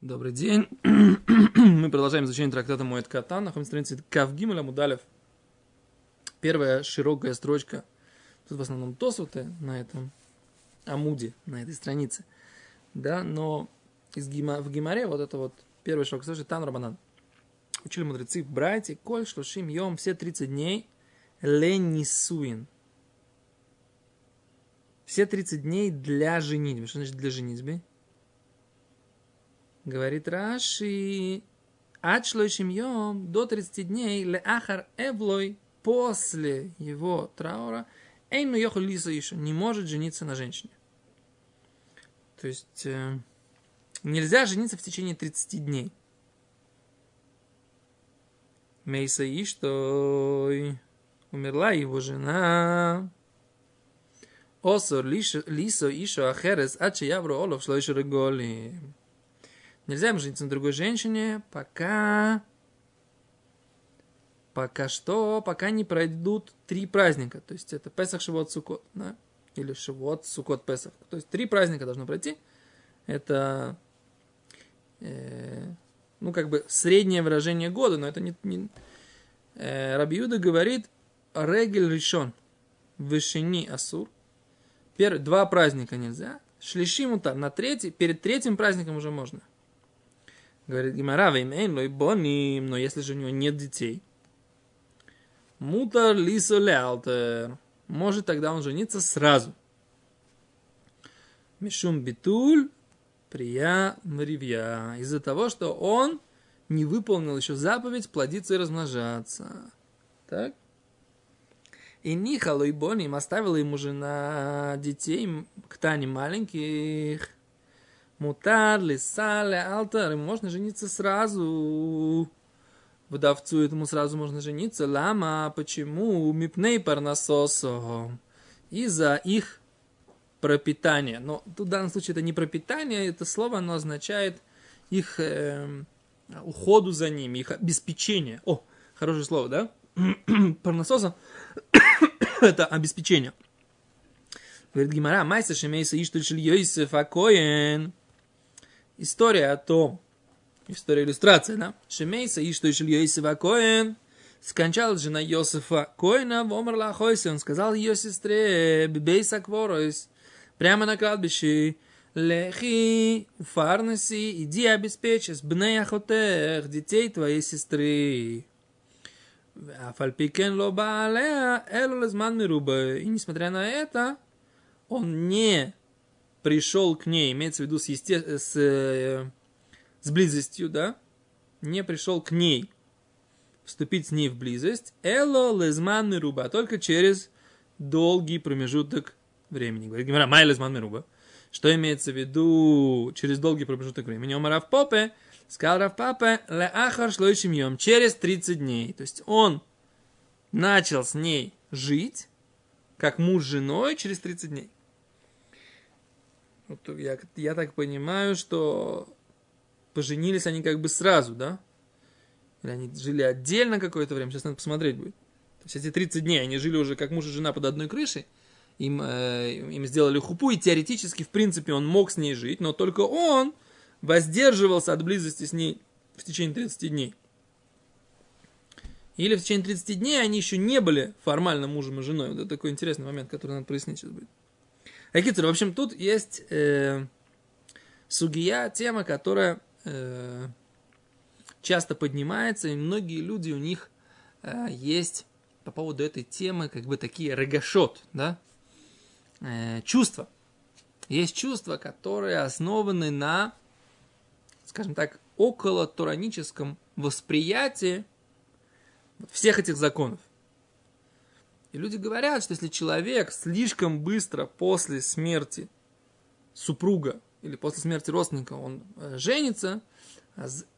Добрый день. Мы продолжаем изучение трактата Моэт Катан. Находимся на странице Кавгимель Амудалев. Первая широкая строчка. Тут в основном тосуты на этом амуде, на этой странице. Да, но из гима, в Гимаре вот это вот первая широкая строчка Тан Рабанан. Учили мудрецы Брайте, Коль, Шлушим, Йом, все 30 дней Ленисуин. Все 30 дней для женитьбы. Что значит для женитьбы? Говорит Раши, от шлойшим йом до 30 дней леахар эвлой после его траура эйну йоху лиса еще не может жениться на женщине. То есть э, нельзя жениться в течение 30 дней. Мейса и что умерла его жена. Осор лисо ишо ахерес аче явро олов шлойши реголи. Нельзя им жениться на другой женщине, пока... Пока что, пока не пройдут три праздника. То есть это Песах, Шивот, Сукот. Да? Или Шивот, Сукот, Песах. То есть три праздника должно пройти. Это, э, ну, как бы среднее выражение года, но это не... не э, Рабиуда говорит, Регель решен, Вышини Асур. Первый, два праздника нельзя. Шлиши мутар. На третий, перед третьим праздником уже можно. Говорит Гимара, веймейн лой боним, но если же у него нет детей, мутар лисо лялтер, может тогда он жениться сразу. Мишум битуль, прия мривья, из-за того, что он не выполнил еще заповедь плодиться и размножаться. Так? И Нихалу и Боним оставила ему жена детей к Тане маленьких – Мутар, лисале, алтар. Ему можно жениться сразу. Вдовцу этому сразу можно жениться. Лама, почему? Мипней парнасосо. Из-за их пропитания. Но тут в данном случае это не пропитание, это слово, оно означает их э, уходу за ними, их обеспечение. О, хорошее слово, да? Парнасоса это обеспечение. Говорит Гимара, майса шемейса иштуль шель Йосиф Акоен история о том, история иллюстрация, да? Шемейса и что еще Йосифа Коэн скончалась жена Йосифа Коэна, в Омарла Хойсе, он сказал ее сестре, Бейса Кворойс, прямо на кладбище, Лехи, Фарнаси, иди обеспечь с бнеяхотех, детей твоей сестры. Афальпикен лоба алея, элу лезман мируба. И несмотря на это, он не пришел к ней, имеется в виду с, есте... с, э, с близостью, да, не пришел к ней вступить с ней в близость, эло лезман руба, только через долгий промежуток времени. Говорит Гимара, май лезман руба. Что имеется в виду через долгий промежуток времени? Омар в попе, сказал Рав Папе, ле ахар шлойшим йом, через 30 дней. То есть он начал с ней жить, как муж с женой, через 30 дней. Вот я, я так понимаю, что поженились они как бы сразу, да? Или они жили отдельно какое-то время, сейчас надо посмотреть будет. То есть эти 30 дней они жили уже как муж и жена под одной крышей, им, э, им сделали хупу, и теоретически, в принципе, он мог с ней жить, но только он воздерживался от близости с ней в течение 30 дней. Или в течение 30 дней они еще не были формально мужем и женой. Вот это такой интересный момент, который надо прояснить сейчас будет. Акицер, в общем, тут есть э, сугия, тема, которая э, часто поднимается, и многие люди, у них э, есть по поводу этой темы как бы такие регашот, да, э, чувства. Есть чувства, которые основаны на, скажем так, около тураническом восприятии всех этих законов. И люди говорят, что если человек слишком быстро после смерти супруга или после смерти родственника он э, женится,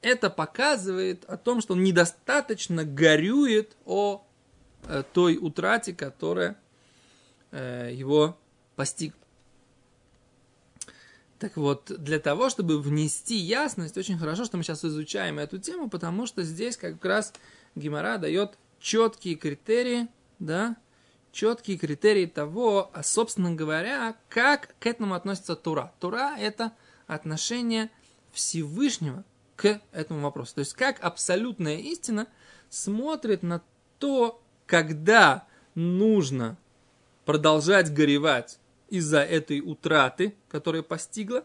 это показывает о том, что он недостаточно горюет о э, той утрате, которая э, его постигла. Так вот, для того, чтобы внести ясность, очень хорошо, что мы сейчас изучаем эту тему, потому что здесь как раз Гимара дает четкие критерии, да, четкие критерии того, а, собственно говоря, как к этому относится Тура. Тура – это отношение Всевышнего к этому вопросу. То есть как абсолютная истина смотрит на то, когда нужно продолжать горевать из-за этой утраты, которая постигла,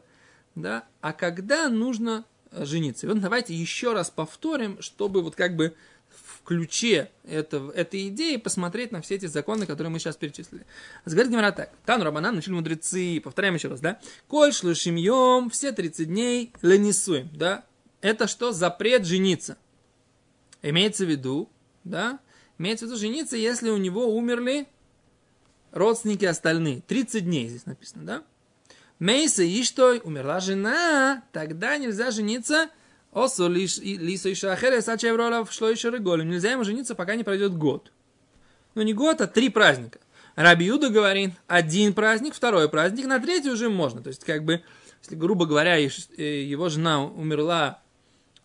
да, а когда нужно жениться. И вот давайте еще раз повторим, чтобы вот как бы в ключе этого, этой идеи посмотреть на все эти законы, которые мы сейчас перечислили. Говорит Гимара так. Тану Рабанан начали мудрецы. Повторяем еще раз, да? Коль шлушимьем, все 30 дней ленисуем, да? Это что? Запрет жениться. Имеется в виду, да? Имеется в виду жениться, если у него умерли родственники остальные. 30 дней здесь написано, да? Мейса и что? Умерла жена, тогда нельзя жениться. Осо лисо и шахере сачевролов шло еще реголем. Нельзя ему жениться, пока не пройдет год. Ну не год, а три праздника. Рабиуда говорит, один праздник, второй праздник, на третий уже можно. То есть, как бы, если, грубо говоря, э, его жена умерла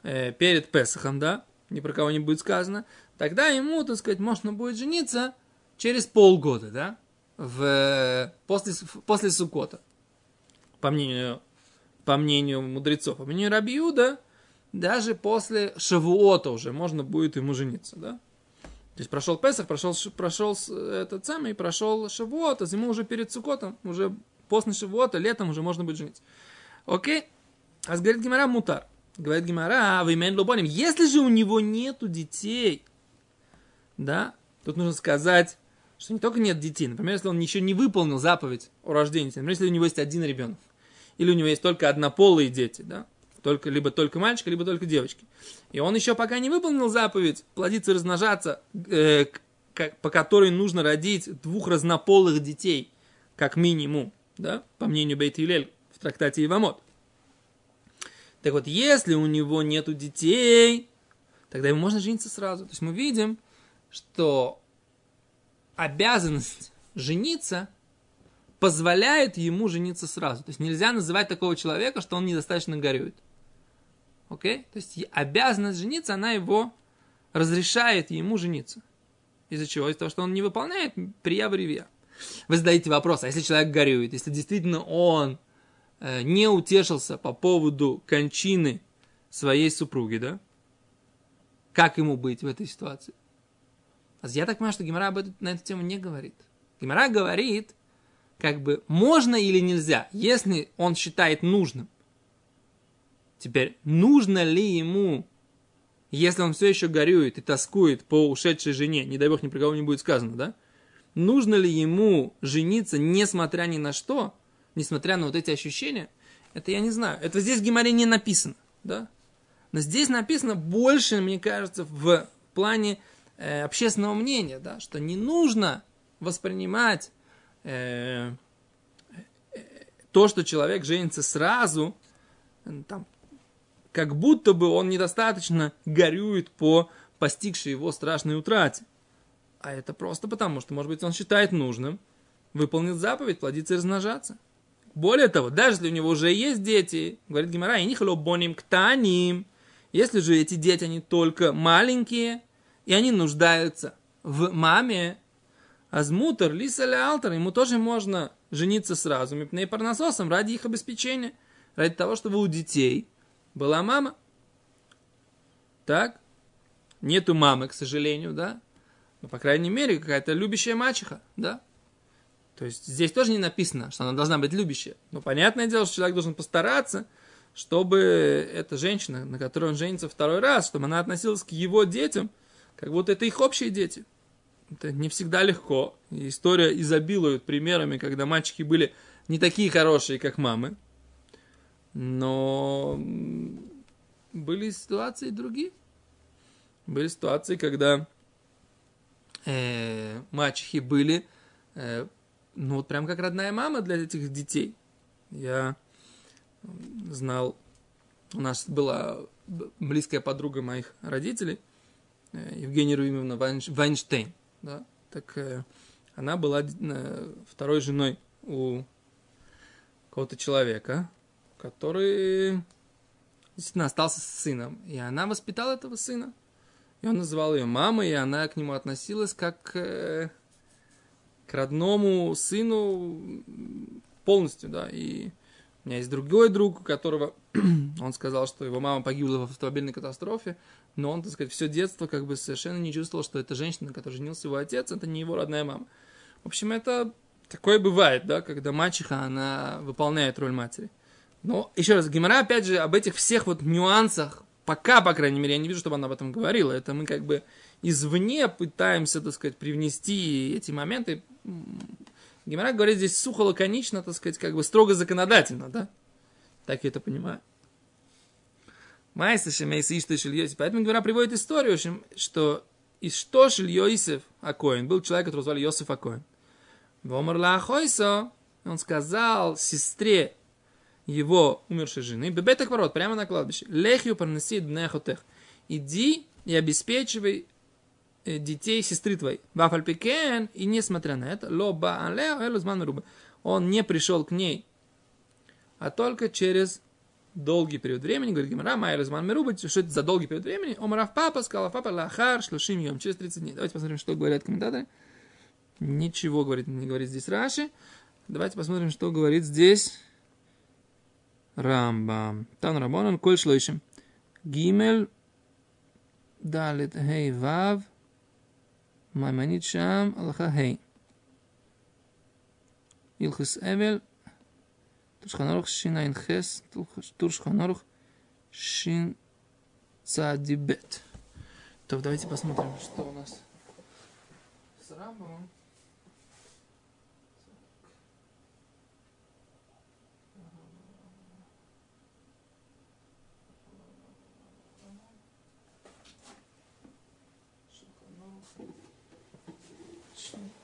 э, перед Песохом, да, ни про кого не будет сказано, тогда ему, так сказать, можно будет жениться через полгода, да, в, после, после Сукота, по мнению, по мнению мудрецов. По мнению Рабиуда, даже после Шавуота уже можно будет ему жениться, да. То есть прошел Песах, прошел, прошел этот самый, прошел Шавуот, а ему уже перед Сукотом, уже после Шавуота, летом уже можно будет жениться. Окей? А говорит Гимара Мутар. Говорит Гимара, а вы лубоним. Если же у него нету детей, да, тут нужно сказать, что не только нет детей, например, если он еще не выполнил заповедь о рождении, например, если у него есть один ребенок, или у него есть только однополые дети, да, только, либо только мальчик, либо только девочки. И он еще пока не выполнил заповедь плодиться и размножаться, э, как, по которой нужно родить двух разнополых детей, как минимум, да, по мнению Бейт Юлель в трактате Ивамот. Так вот, если у него нету детей, тогда ему можно жениться сразу. То есть мы видим, что обязанность жениться позволяет ему жениться сразу. То есть нельзя называть такого человека, что он недостаточно горюет. Окей? То есть обязанность жениться, она его разрешает ему жениться. Из-за чего? Из-за того, что он не выполняет прия в реве. Вы задаете вопрос, а если человек горюет, если действительно он э, не утешился по поводу кончины своей супруги, да? Как ему быть в этой ситуации? А я так понимаю, что Гимара об этом, на эту тему не говорит. Гимара говорит, как бы можно или нельзя, если он считает нужным. Теперь, нужно ли ему, если он все еще горюет и тоскует по ушедшей жене, не дай бог ни при кого не будет сказано, да? Нужно ли ему жениться, несмотря ни на что, несмотря на вот эти ощущения? Это я не знаю. Это здесь в Гимаре не написано, да? Но здесь написано больше, мне кажется, в плане э, общественного мнения, да, что не нужно воспринимать э, э, то, что человек женится сразу, там, как будто бы он недостаточно горюет по постигшей его страшной утрате. А это просто потому, что, может быть, он считает нужным выполнить заповедь, плодиться и размножаться. Более того, даже если у него уже есть дети, говорит Гимара, и них боним ктаним, если же эти дети, они только маленькие, и они нуждаются в маме, азмутер, лиса или алтер, ему тоже можно жениться сразу, мипней парнососом, ради их обеспечения, ради того, чтобы у детей была мама. Так? Нету мамы, к сожалению, да? Но, по крайней мере, какая-то любящая мачеха, да? То есть здесь тоже не написано, что она должна быть любящая. Но понятное дело, что человек должен постараться, чтобы эта женщина, на которой он женится второй раз, чтобы она относилась к его детям – как будто это их общие дети. Это не всегда легко. История изобилует примерами, когда мальчики были не такие хорошие, как мамы. Но были ситуации другие. Были ситуации, когда э, мачехи были, э, ну вот прям как родная мама для этих детей. Я знал, у нас была близкая подруга моих родителей – Э, Евгения Руимовна Вайнштейн. Да? Так э, она была э, второй женой у какого-то человека, который действительно остался с сыном. И она воспитала этого сына. И он называл ее мамой, и она к нему относилась как э, к родному сыну полностью, да. И У меня есть другой друг, у которого он сказал, что его мама погибла в автомобильной катастрофе, но он, так сказать, все детство как бы совершенно не чувствовал, что эта женщина, на которой женился его отец, это не его родная мама. В общем, это такое бывает, да, когда мачеха, она выполняет роль матери. Но, еще раз, Гимара, опять же, об этих всех вот нюансах, пока, по крайней мере, я не вижу, чтобы она об этом говорила. Это мы как бы извне пытаемся, так сказать, привнести эти моменты. Гимара говорит здесь сухо, лаконично, так сказать, как бы строго законодательно, да? Так я это понимаю. Майса Шемейса Ишта Шильосиф. Поэтому Гимара приводит историю, что из что Шильосиф Акоин был человек, которого звали Йосиф Акоин. Вомар Лахойсо, он сказал сестре его умершей жены, бебеток ворот, прямо на кладбище, лехью пронеси днехотех. Иди и обеспечивай Э, детей сестры твоей. Вафальпикен, и несмотря на это, лоба он не пришел к ней, а только через долгий период времени, говорит Гимара, Майя Лазман Меруба, что это за долгий период времени? Омарав папа, сказал папа, лахар, шлушим йом, через 30 дней. Давайте посмотрим, что говорят комментаторы. Ничего, говорит, не говорит здесь Раши. Давайте посмотрим, что говорит здесь Рамбам. Тан Рабонан, коль шлойшим. Гимель, далит, гей, вав, майманит шам, алха, гей. Илхис Эвель, Туршханарух, Шинайн Хес, Туршханарух, Шин Цадибет. То давайте посмотрим, что у нас с Рамбамом.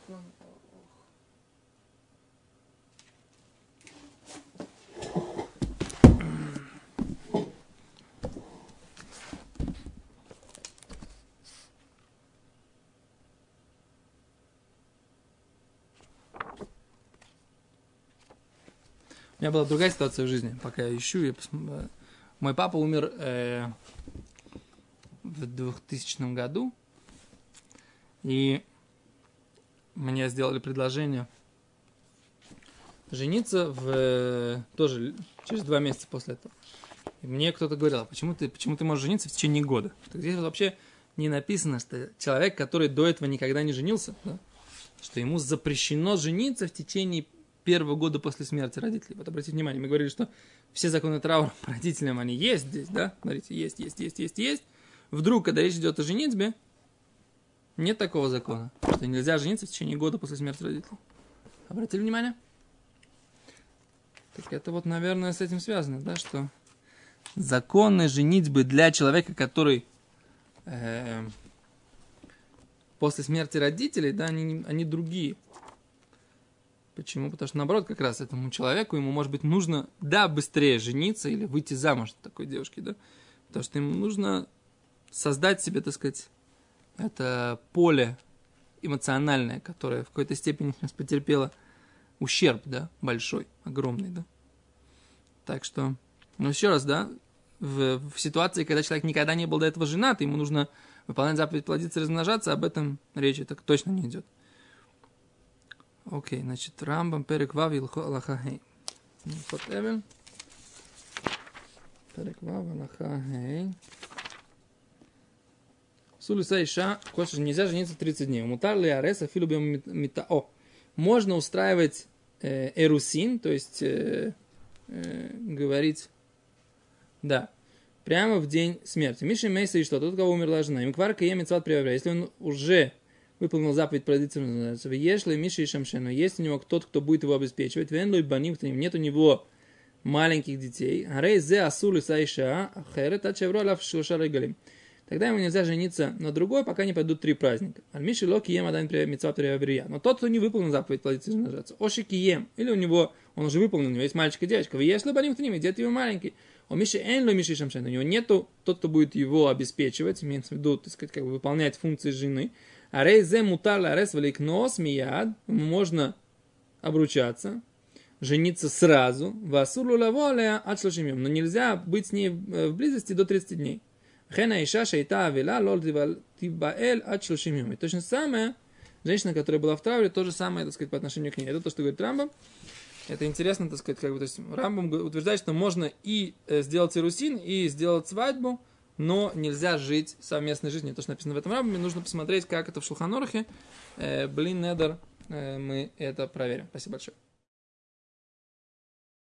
Рамбомом. У меня была другая ситуация в жизни, пока я ищу. Я пос... Мой папа умер э, в 2000 году, и мне сделали предложение жениться в, тоже через два месяца после этого. И мне кто-то говорил, а почему ты, почему ты можешь жениться в течение года? Что здесь вообще не написано, что человек, который до этого никогда не женился, да, что ему запрещено жениться в течение первого года после смерти родителей. Вот обратите внимание, мы говорили, что все законы траура по родителям, они есть здесь, да? Смотрите, есть, есть, есть, есть, есть. Вдруг, когда речь идет о женитьбе, нет такого закона, что нельзя жениться в течение года после смерти родителей. Обратили внимание? Так это вот, наверное, с этим связано, да, что законы женитьбы для человека, который э, после смерти родителей, да, они, они другие. Почему? Потому что, наоборот, как раз этому человеку, ему, может быть, нужно, да, быстрее жениться или выйти замуж такой девушки, да? Потому что ему нужно создать себе, так сказать, это поле эмоциональное, которое в какой-то степени сейчас потерпело ущерб, да, большой, огромный, да. Так что, ну, еще раз, да, в, в ситуации, когда человек никогда не был до этого женат, ему нужно выполнять заповедь плодиться и размножаться, об этом речи так точно не идет. Окей, значит, Рамбам, Перек Вав, Аллаха Хей. Хот Эвен. Перек Вав, Аллаха Хей. Сулиса Иша, хочешь, нельзя жениться 30 дней. Мутар ли Ареса, Филубиум Мита. О, можно устраивать э, эрусин, то есть э, э, говорить, да, прямо в день смерти. Миша Мейса и что? Тот, кого умерла жена. Им кварка емецват приобрел. Если он уже выполнил заповедь называется. Если Миша и Шамшену, есть у него тот, кто будет его обеспечивать, Венлой Баним, нет у него маленьких детей, Арей зе асулы сайша, ахерет, а чевро лав галим. Тогда ему нельзя жениться на другой, пока не пойдут три праздника. Альмиши локи ем адан митцва Но тот, кто не выполнил заповедь плодиться размножаться. Оши кием. Или у него, он уже выполнил, у него есть мальчик и девочка. Вы если баним к ним, дети его маленький. У Миши эн ло Миши шамшен. У него нету тот, кто будет его обеспечивать, имеется в виду, так сказать, как бы выполнять функции жены. Арей зе мутар арес великнос мияд. Можно обручаться, жениться сразу. Васурлу лаволея от Но нельзя быть с ней в близости до 30 дней. Хена иша шейта авила лол тибаэль от шлушим То же самое, женщина, которая была в травле, то же самое, так сказать, по отношению к ней. Это то, что говорит Рамба. Это интересно, так сказать, как бы, то есть Рамбам утверждает, что можно и э, сделать ирусин, и сделать свадьбу, но нельзя жить совместной жизнью. То, что написано в этом Рамбаме, нужно посмотреть, как это в Шулханорахе. Э, блин, Недер, э, мы это проверим. Спасибо большое.